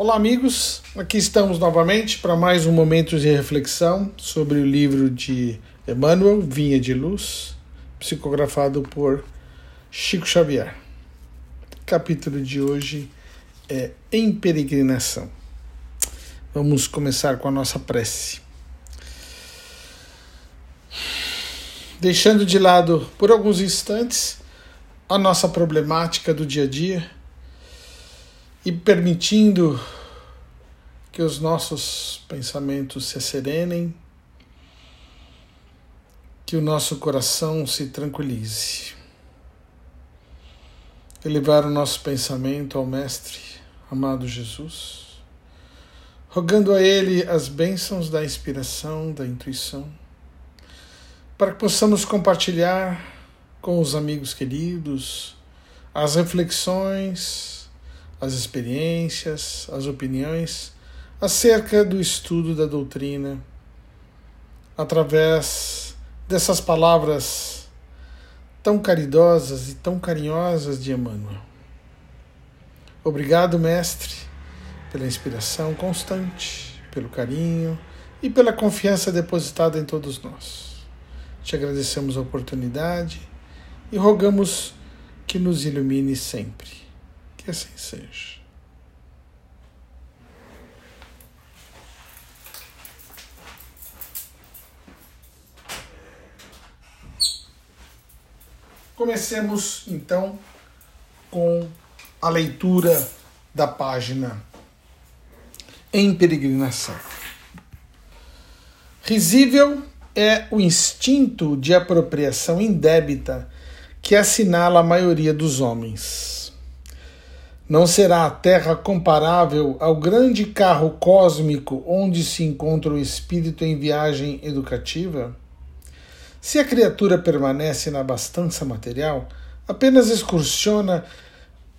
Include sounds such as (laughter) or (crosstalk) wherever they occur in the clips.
Olá, amigos. Aqui estamos novamente para mais um momento de reflexão sobre o livro de Emmanuel, Vinha de Luz, psicografado por Chico Xavier. O capítulo de hoje é Em Peregrinação. Vamos começar com a nossa prece. Deixando de lado por alguns instantes a nossa problemática do dia a dia e permitindo que os nossos pensamentos se serenem, que o nosso coração se tranquilize. Elevar o nosso pensamento ao Mestre, amado Jesus, rogando a Ele as bênçãos da inspiração, da intuição, para que possamos compartilhar com os amigos queridos as reflexões, as experiências, as opiniões acerca do estudo da doutrina através dessas palavras tão caridosas e tão carinhosas de Emmanuel. Obrigado, Mestre, pela inspiração constante, pelo carinho e pela confiança depositada em todos nós. Te agradecemos a oportunidade e rogamos que nos ilumine sempre. Que assim seja. Comecemos então com a leitura da página Em Peregrinação. Risível é o instinto de apropriação indébita que assinala a maioria dos homens não será a Terra comparável ao grande carro cósmico onde se encontra o espírito em viagem educativa? Se a criatura permanece na abastança material, apenas excursiona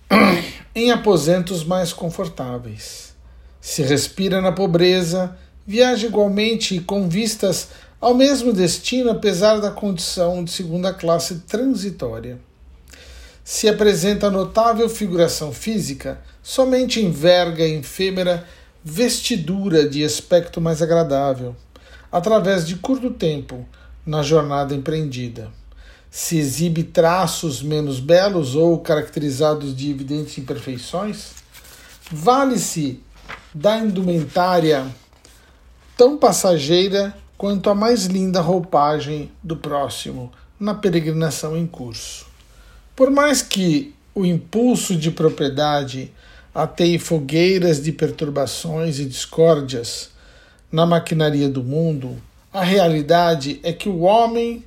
(clears throat) em aposentos mais confortáveis. Se respira na pobreza, viaja igualmente e com vistas ao mesmo destino, apesar da condição de segunda classe transitória se apresenta notável figuração física, somente em efêmera vestidura de aspecto mais agradável, através de curto tempo na jornada empreendida. Se exibe traços menos belos ou caracterizados de evidentes imperfeições, vale-se da indumentária tão passageira quanto a mais linda roupagem do próximo na peregrinação em curso. Por mais que o impulso de propriedade ateie fogueiras de perturbações e discórdias na maquinaria do mundo, a realidade é que o homem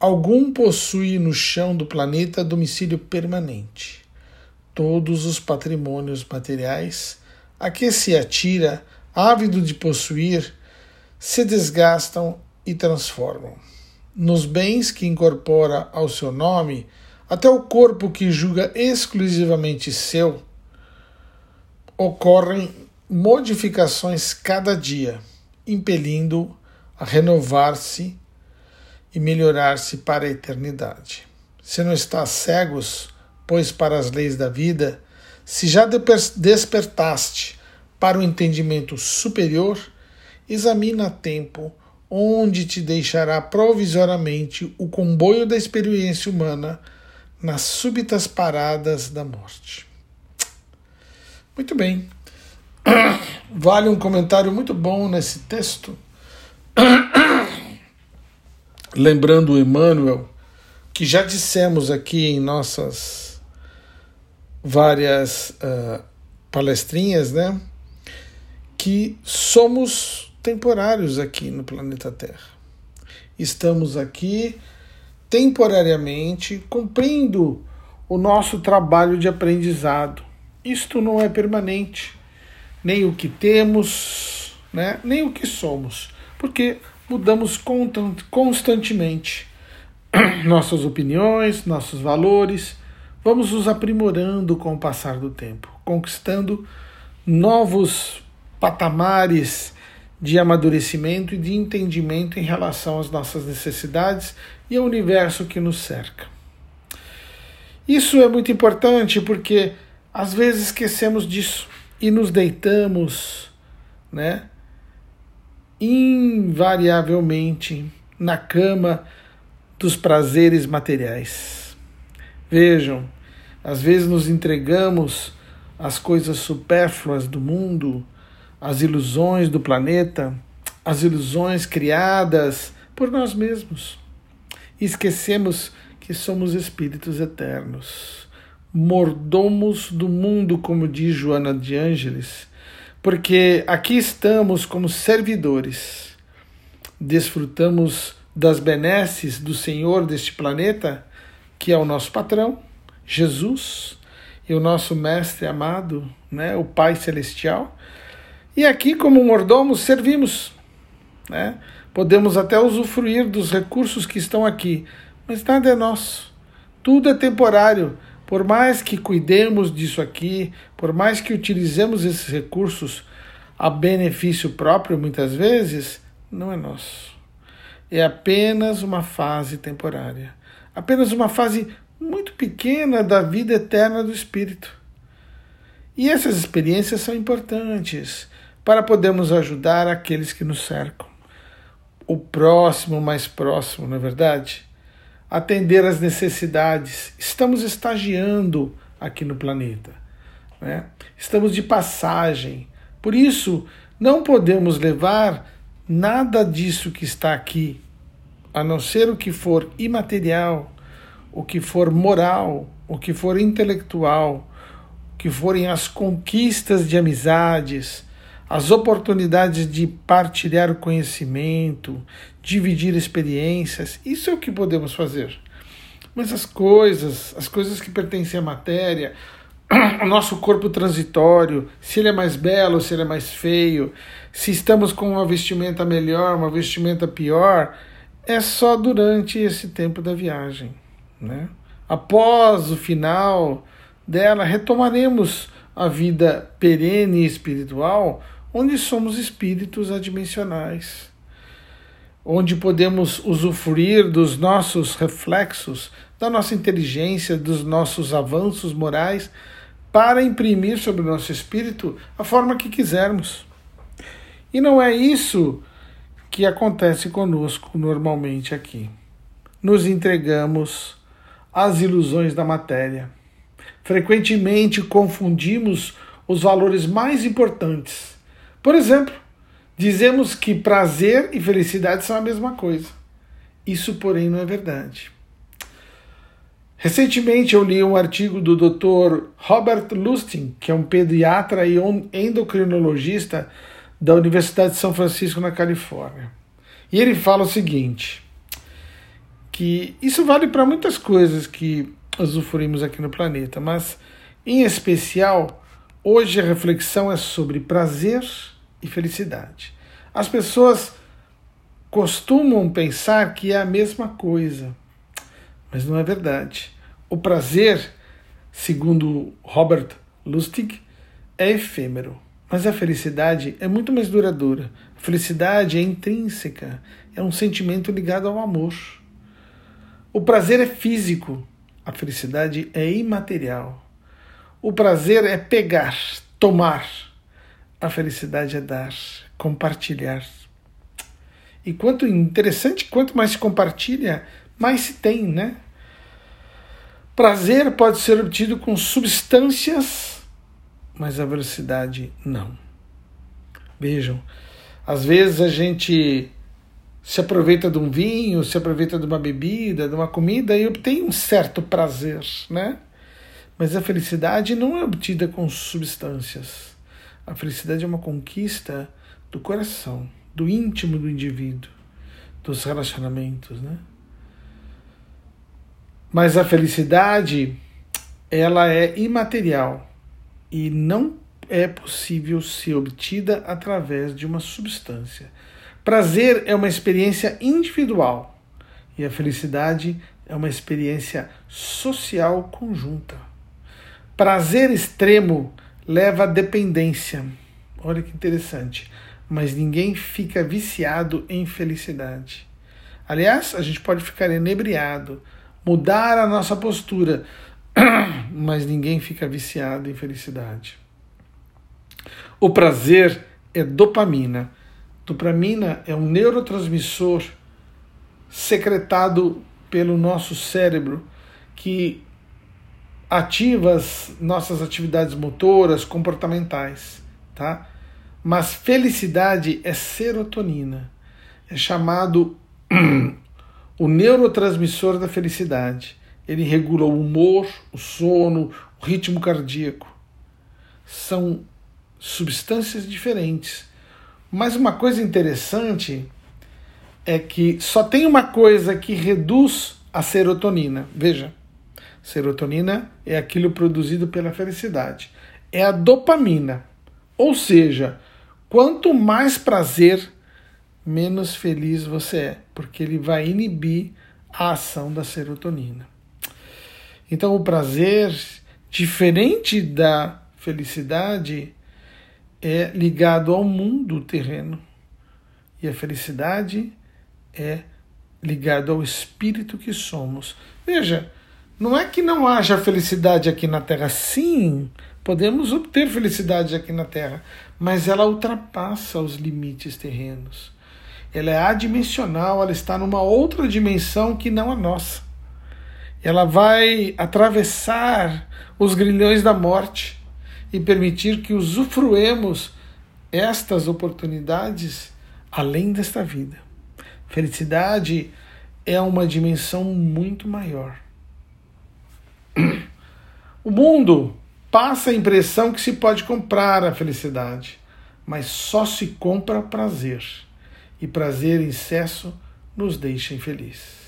algum possui no chão do planeta domicílio permanente. Todos os patrimônios materiais a que se atira, ávido de possuir, se desgastam e transformam. Nos bens que incorpora ao seu nome, até o corpo que julga exclusivamente seu, ocorrem modificações cada dia, impelindo a renovar-se e melhorar-se para a eternidade. Se não estás cegos, pois para as leis da vida, se já despertaste para o entendimento superior, examina a tempo onde te deixará provisoriamente o comboio da experiência humana nas súbitas paradas da morte. Muito bem. (coughs) Vale um comentário muito bom nesse texto. (coughs) Lembrando o Emmanuel, que já dissemos aqui em nossas várias uh, palestrinhas, né? Que somos temporários aqui no planeta Terra. Estamos aqui temporariamente, cumprindo o nosso trabalho de aprendizado. Isto não é permanente, nem o que temos, né, nem o que somos, porque mudamos constantemente (clears throat) nossas opiniões, nossos valores, vamos nos aprimorando com o passar do tempo, conquistando novos patamares de amadurecimento e de entendimento em relação às nossas necessidades e ao universo que nos cerca. Isso é muito importante porque às vezes esquecemos disso e nos deitamos, né? Invariavelmente na cama dos prazeres materiais. Vejam, às vezes nos entregamos às coisas supérfluas do mundo, às ilusões do planeta, às ilusões criadas por nós mesmos. E esquecemos que somos espíritos eternos, mordomos do mundo, como diz Joana de Ângeles, porque aqui estamos como servidores, desfrutamos das benesses do Senhor deste planeta, que é o nosso patrão, Jesus, e o nosso mestre amado, né, o Pai celestial. E aqui como mordomos servimos, né? Podemos até usufruir dos recursos que estão aqui, mas nada é nosso. Tudo é temporário. Por mais que cuidemos disso aqui, por mais que utilizemos esses recursos a benefício próprio, muitas vezes, não é nosso. É apenas uma fase temporária. Apenas uma fase muito pequena da vida eterna do Espírito. E essas experiências são importantes para podermos ajudar aqueles que nos cercam. O próximo mais próximo, na é verdade? atender às necessidades. Estamos estagiando aqui no planeta. Né? Estamos de passagem. Por isso, não podemos levar nada disso que está aqui, a não ser o que for imaterial, o que for moral, o que for intelectual, o que forem as conquistas de amizades, as oportunidades de partilhar conhecimento, dividir experiências, isso é o que podemos fazer. Mas as coisas, as coisas que pertencem à matéria, (clears throat) o nosso corpo transitório, se ele é mais belo, se ele é mais feio, se estamos com uma vestimenta melhor, uma vestimenta pior, é só durante esse tempo da viagem. Né? Após o final dela, retomaremos a vida perene e espiritual onde somos espíritos adimensionais, onde podemos usufruir dos nossos reflexos, da nossa inteligência, dos nossos avanços morais, para imprimir sobre o nosso espírito a forma que quisermos. E não é isso que acontece conosco normalmente aqui. Nos entregamos às ilusões da matéria. Frequentemente confundimos os valores mais importantes por exemplo, dizemos que prazer e felicidade são a mesma coisa. Isso, porém, não é verdade. Recentemente eu li um artigo do Dr. Robert Lustig, que é um pediatra e endocrinologista da Universidade de São Francisco, na Califórnia. E ele fala o seguinte: que isso vale para muitas coisas que usufruímos aqui no planeta, mas em especial, hoje a reflexão é sobre prazer e felicidade. As pessoas costumam pensar que é a mesma coisa, mas não é verdade. O prazer, segundo Robert Lustig, é efêmero, mas a felicidade é muito mais duradoura. A felicidade é intrínseca, é um sentimento ligado ao amor. O prazer é físico, a felicidade é imaterial. O prazer é pegar, tomar. A felicidade é dar, compartilhar. E quanto interessante, quanto mais se compartilha, mais se tem, né? Prazer pode ser obtido com substâncias, mas a velocidade não. Vejam, às vezes a gente se aproveita de um vinho, se aproveita de uma bebida, de uma comida e obtém um certo prazer, né? Mas a felicidade não é obtida com substâncias. A felicidade é uma conquista do coração, do íntimo do indivíduo, dos relacionamentos, né? Mas a felicidade, ela é imaterial e não é possível ser obtida através de uma substância. Prazer é uma experiência individual e a felicidade é uma experiência social conjunta. Prazer extremo leva à dependência. Olha que interessante. Mas ninguém fica viciado em felicidade. Aliás, a gente pode ficar enebriado, mudar a nossa postura, (clears throat) mas ninguém fica viciado em felicidade. O prazer é dopamina. Dopamina é um neurotransmissor secretado pelo nosso cérebro que ativa as nossas atividades motoras, comportamentais, tá? Mas felicidade é serotonina. É chamado (clears throat) o neurotransmissor da felicidade. Ele regula o humor, o sono, o ritmo cardíaco. São substâncias diferentes. Mas uma coisa interessante é que só tem uma coisa que reduz a serotonina. Veja, serotonina é aquilo produzido pela felicidade. É a dopamina. Ou seja, quanto mais prazer, menos feliz você é, porque ele vai inibir a ação da serotonina. Então, o prazer, diferente da felicidade, é ligado ao mundo terreno. E a felicidade é ligado ao espírito que somos. Veja, não é que não haja felicidade aqui na Terra. Sim, podemos obter felicidade aqui na Terra, mas ela ultrapassa os limites terrenos. Ela é adimensional, ela está numa outra dimensão que não a nossa. Ela vai atravessar os grilhões da morte e permitir que usufruemos estas oportunidades além desta vida. Felicidade é uma dimensão muito maior. O mundo passa a impressão que se pode comprar a felicidade, mas só se compra prazer, e prazer em excesso nos deixa infelizes.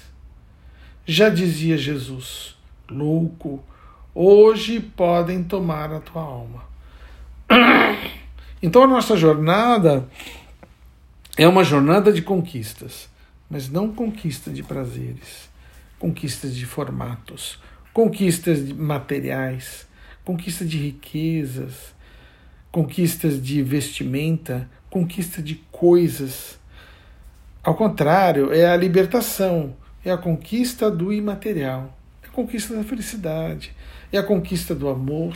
Já dizia Jesus, louco, hoje podem tomar a tua alma. Então a nossa jornada é uma jornada de conquistas mas não conquista de prazeres, conquistas de formatos, conquistas materiais, conquista de riquezas, conquistas de vestimenta, conquista de coisas. Ao contrário, é a libertação, é a conquista do imaterial, é a conquista da felicidade, é a conquista do amor,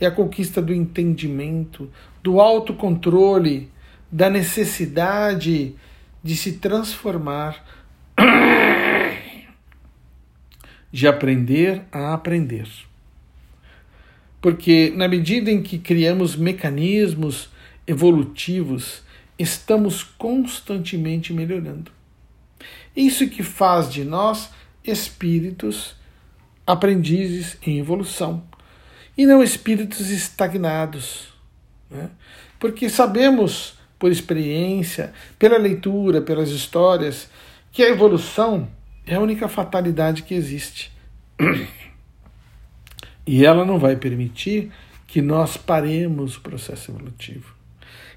é a conquista do entendimento, do autocontrole, da necessidade de se transformar, (coughs) de aprender a aprender. Porque na medida em que criamos mecanismos evolutivos, estamos constantemente melhorando. Isso que faz de nós espíritos aprendizes em evolução e não espíritos estagnados. Né? Porque sabemos por experiência, pela leitura, pelas histórias, que a evolução é a única fatalidade que existe. E ela não vai permitir que nós paremos o processo evolutivo.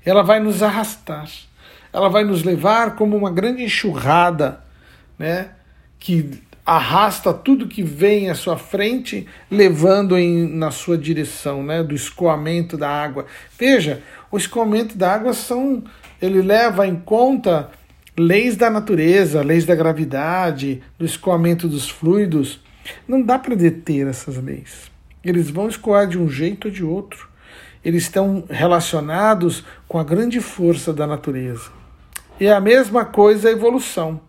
Ela vai nos arrastar. Ela vai nos levar como uma grande enxurrada, né, que arrasta tudo que vem à sua frente, levando em, na sua direção, né, do escoamento da água. Veja, o escoamento da água são, ele leva em conta leis da natureza, leis da gravidade, do escoamento dos fluidos. Não dá para deter essas leis. Eles vão escoar de um jeito ou de outro. Eles estão relacionados com a grande força da natureza. E é a mesma coisa a evolução.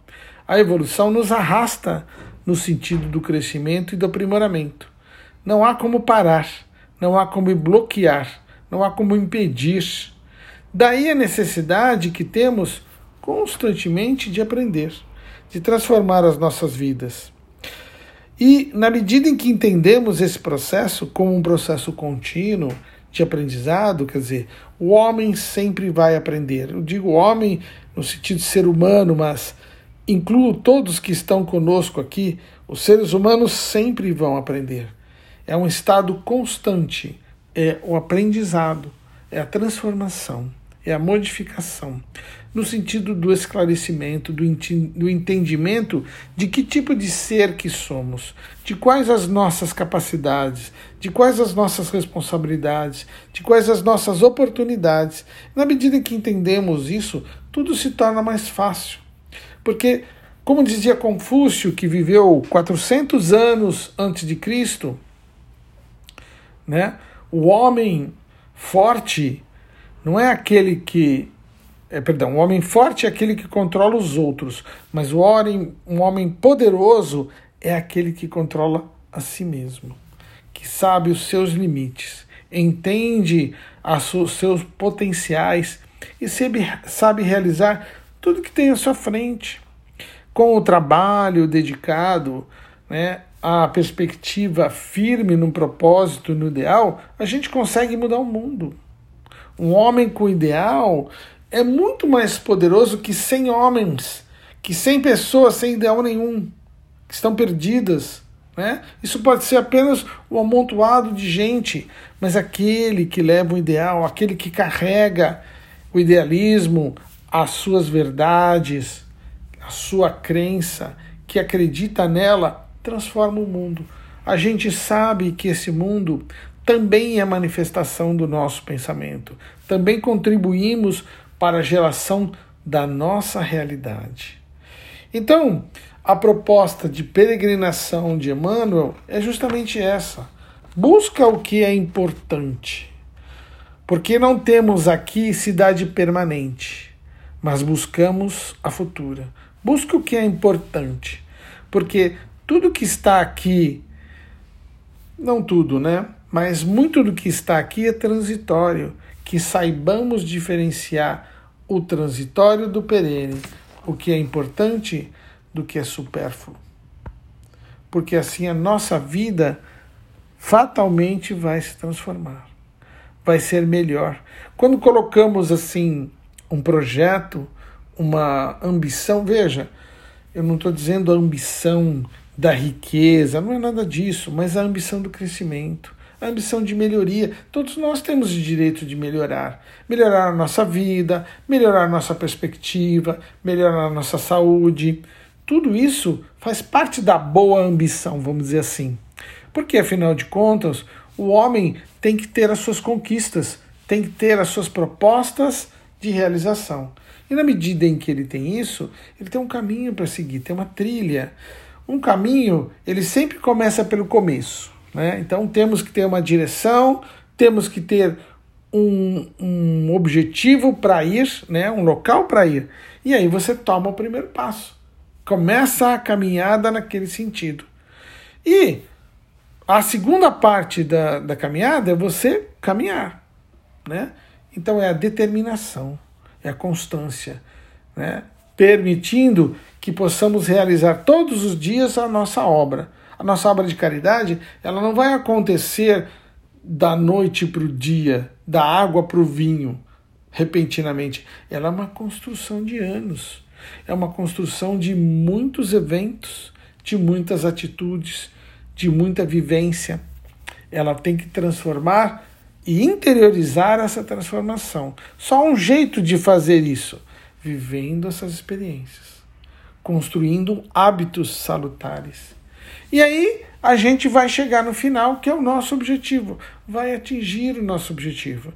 A evolução nos arrasta no sentido do crescimento e do aprimoramento. Não há como parar, não há como bloquear não há como impedir. Daí a necessidade que temos constantemente de aprender, de transformar as nossas vidas. E na medida em que entendemos esse processo como um processo contínuo de aprendizado, quer dizer, o homem sempre vai aprender. Eu digo homem no sentido de ser humano, mas incluo todos que estão conosco aqui, os seres humanos sempre vão aprender. É um estado constante é o aprendizado, é a transformação, é a modificação, no sentido do esclarecimento, do, entendimento de que tipo de ser que somos, de quais as nossas capacidades, de quais as nossas responsabilidades, de quais as nossas oportunidades. Na medida que entendemos isso, tudo se torna mais fácil. Porque, como dizia Confúcio, que viveu 400 anos antes de Cristo, né? O homem forte não é aquele que. É, perdão, o homem forte é aquele que controla os outros, mas o homem, um homem poderoso é aquele que controla a si mesmo, que sabe os seus limites, entende os seus potenciais e sabe, sabe realizar tudo que tem à sua frente. Com o trabalho dedicado, né, a perspectiva firme no propósito, no ideal, a gente consegue mudar o mundo. Um homem com ideal é muito mais poderoso que 100 homens, que 100 pessoas sem ideal nenhum, que estão perdidas. Né? Isso pode ser apenas um amontoado de gente, mas aquele que leva o ideal, aquele que carrega o idealismo, as suas verdades, a sua crença, que acredita nela, transforma o mundo. A gente sabe que esse mundo também é manifestação do nosso pensamento. Também contribuímos para a geração da nossa realidade. Então, a proposta de peregrinação de Emmanuel é justamente essa. Busca o que é importante. Porque não temos aqui cidade permanente, mas buscamos a futura. Busca o que é importante. Porque tudo que está aqui, não tudo, né? Mas muito do que está aqui é transitório, que saibamos diferenciar o transitório do perene, o que é importante do que é supérfluo. Porque assim a nossa vida fatalmente vai se transformar, vai ser melhor. Quando colocamos assim um projeto, uma ambição, veja, eu não estou dizendo a ambição da riqueza, não é nada disso, mas a ambição do crescimento, a ambição de melhoria. Todos nós temos o direito de melhorar. Melhorar a nossa vida, melhorar a nossa perspectiva, melhorar a nossa saúde. Tudo isso faz parte da boa ambição, vamos dizer assim. Porque, afinal de contas, o homem tem que ter as suas conquistas, tem que ter as suas propostas de realização. E na medida em que ele tem isso, ele tem um caminho para seguir, tem uma trilha. Um caminho, ele sempre começa pelo começo. Né? Então temos que ter uma direção, temos que ter um, um objetivo para ir, né? um local para ir. E aí você toma o primeiro passo. Começa a caminhada naquele sentido. E a segunda parte da, da caminhada é você caminhar. Né? Então é a determinação, é a constância, né? permitindo que possamos realizar todos os dias a nossa obra a nossa obra de caridade, ela não vai acontecer da noite para o dia, da água para o vinho, repentinamente. Ela é uma construção de anos. É uma construção de muitos eventos, de muitas atitudes, de muita vivência. Ela tem que transformar e interiorizar essa transformação. Só um jeito de fazer isso, vivendo essas experiências, construindo hábitos salutares. E aí a gente vai chegar no final, que é o nosso objetivo, vai atingir o nosso objetivo.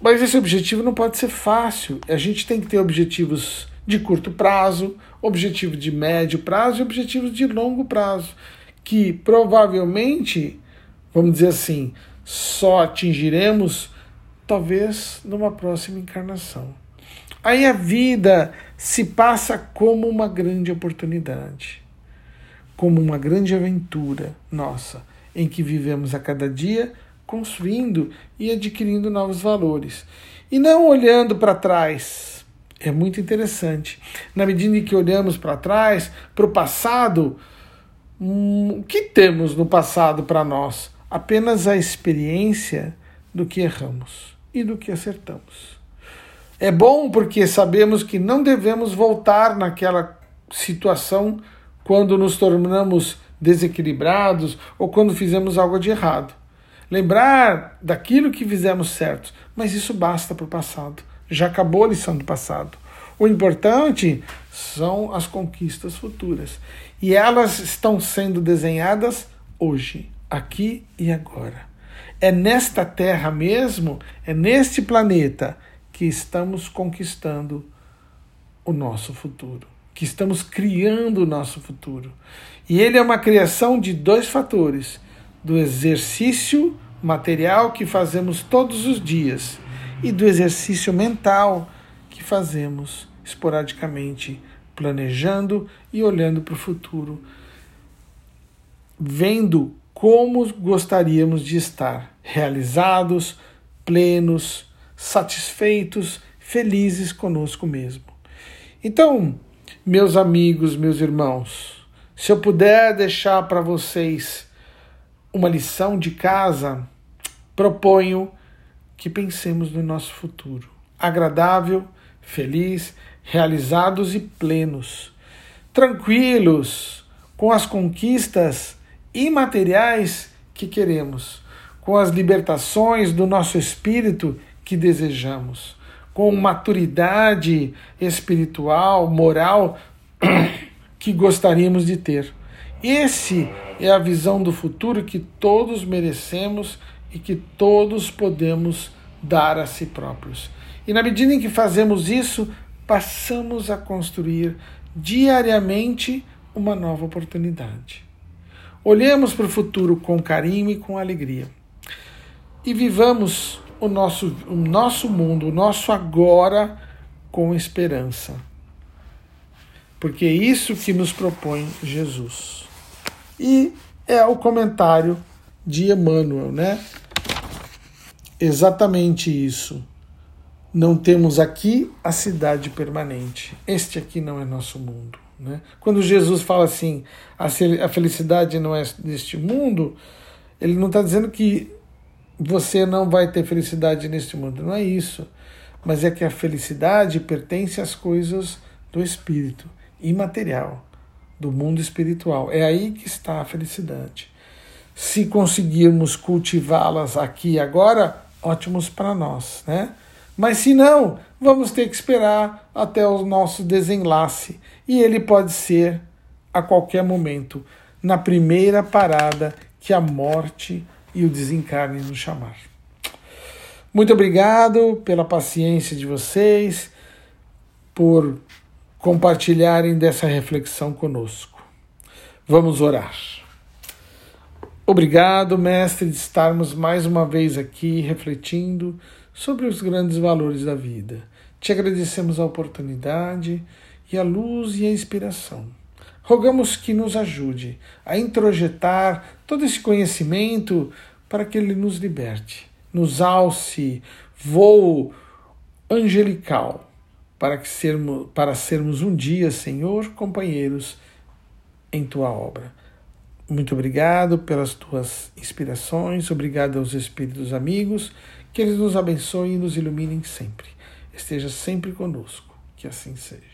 Mas esse objetivo não pode ser fácil. A gente tem que ter objetivos de curto prazo, objetivo de médio prazo e objetivos de longo prazo, que provavelmente, vamos dizer assim, só atingiremos talvez numa próxima encarnação. Aí a vida se passa como uma grande oportunidade como uma grande aventura nossa, em que vivemos a cada dia construindo e adquirindo novos valores. E não olhando para trás. É muito interessante. Na medida em que olhamos para trás, para o passado, hum, o que temos no passado para nós? Apenas a experiência do que erramos e do que acertamos. É bom porque sabemos que não devemos voltar naquela situação quando nos tornamos desequilibrados ou quando fizemos algo de errado. Lembrar daquilo que fizemos certo, mas isso basta para o passado. Já acabou a lição do passado. O importante são as conquistas futuras. E elas estão sendo desenhadas hoje, aqui e agora. É nesta terra mesmo, é neste planeta que estamos conquistando o nosso futuro que estamos criando o nosso futuro. E ele é uma criação de dois fatores: do exercício material que fazemos todos os dias e do exercício mental que fazemos esporadicamente, planejando e olhando para o futuro, vendo como gostaríamos de estar realizados, plenos, satisfeitos, felizes conosco mesmo. Então, meus amigos, meus irmãos, se eu puder deixar para vocês uma lição de casa, proponho que pensemos no nosso futuro, agradável, feliz, realizados e plenos, tranquilos com as conquistas imateriais que queremos, com as libertações do nosso espírito que desejamos, com maturidade espiritual, moral (clears throat) que gostaríamos de ter. Esse é a visão do futuro que todos merecemos e que todos podemos dar a si próprios. E na medida em que fazemos isso, passamos a construir diariamente uma nova oportunidade. Olhemos para o futuro com carinho e com alegria. E vivamos o nosso, o nosso mundo, o nosso agora com esperança. Porque é isso que nos propõe Jesus. E é o comentário de Emmanuel, né? Exatamente isso. Não temos aqui a cidade permanente. Este aqui não é nosso mundo. Né? Quando Jesus fala assim, a felicidade não é deste mundo, ele não está dizendo que você não vai ter felicidade neste mundo, não é isso. Mas é que a felicidade pertence às coisas do espírito, imaterial, do mundo espiritual. É aí que está a felicidade. Se conseguirmos cultivá-las aqui e agora, ótimos para nós, né? Mas se não, vamos ter que esperar até o nosso desenlace. E ele pode ser a qualquer momento, na primeira parada que a morte e o desencarne nos chamar. Muito obrigado pela paciência de vocês, por compartilharem dessa reflexão conosco. Vamos orar. Obrigado, mestre, de estarmos mais uma vez aqui refletindo sobre os grandes valores da vida. Te agradecemos a oportunidade e a luz e a inspiração. Rogamos que nos ajude a introjetar todo esse conhecimento para que ele nos liberte, nos alce voo angelical para que sermos, para sermos um dia, Senhor, companheiros em tua obra. Muito obrigado pelas tuas inspirações, obrigado aos espíritos amigos que eles nos abençoem e nos iluminem sempre. Esteja sempre conosco. Que assim seja.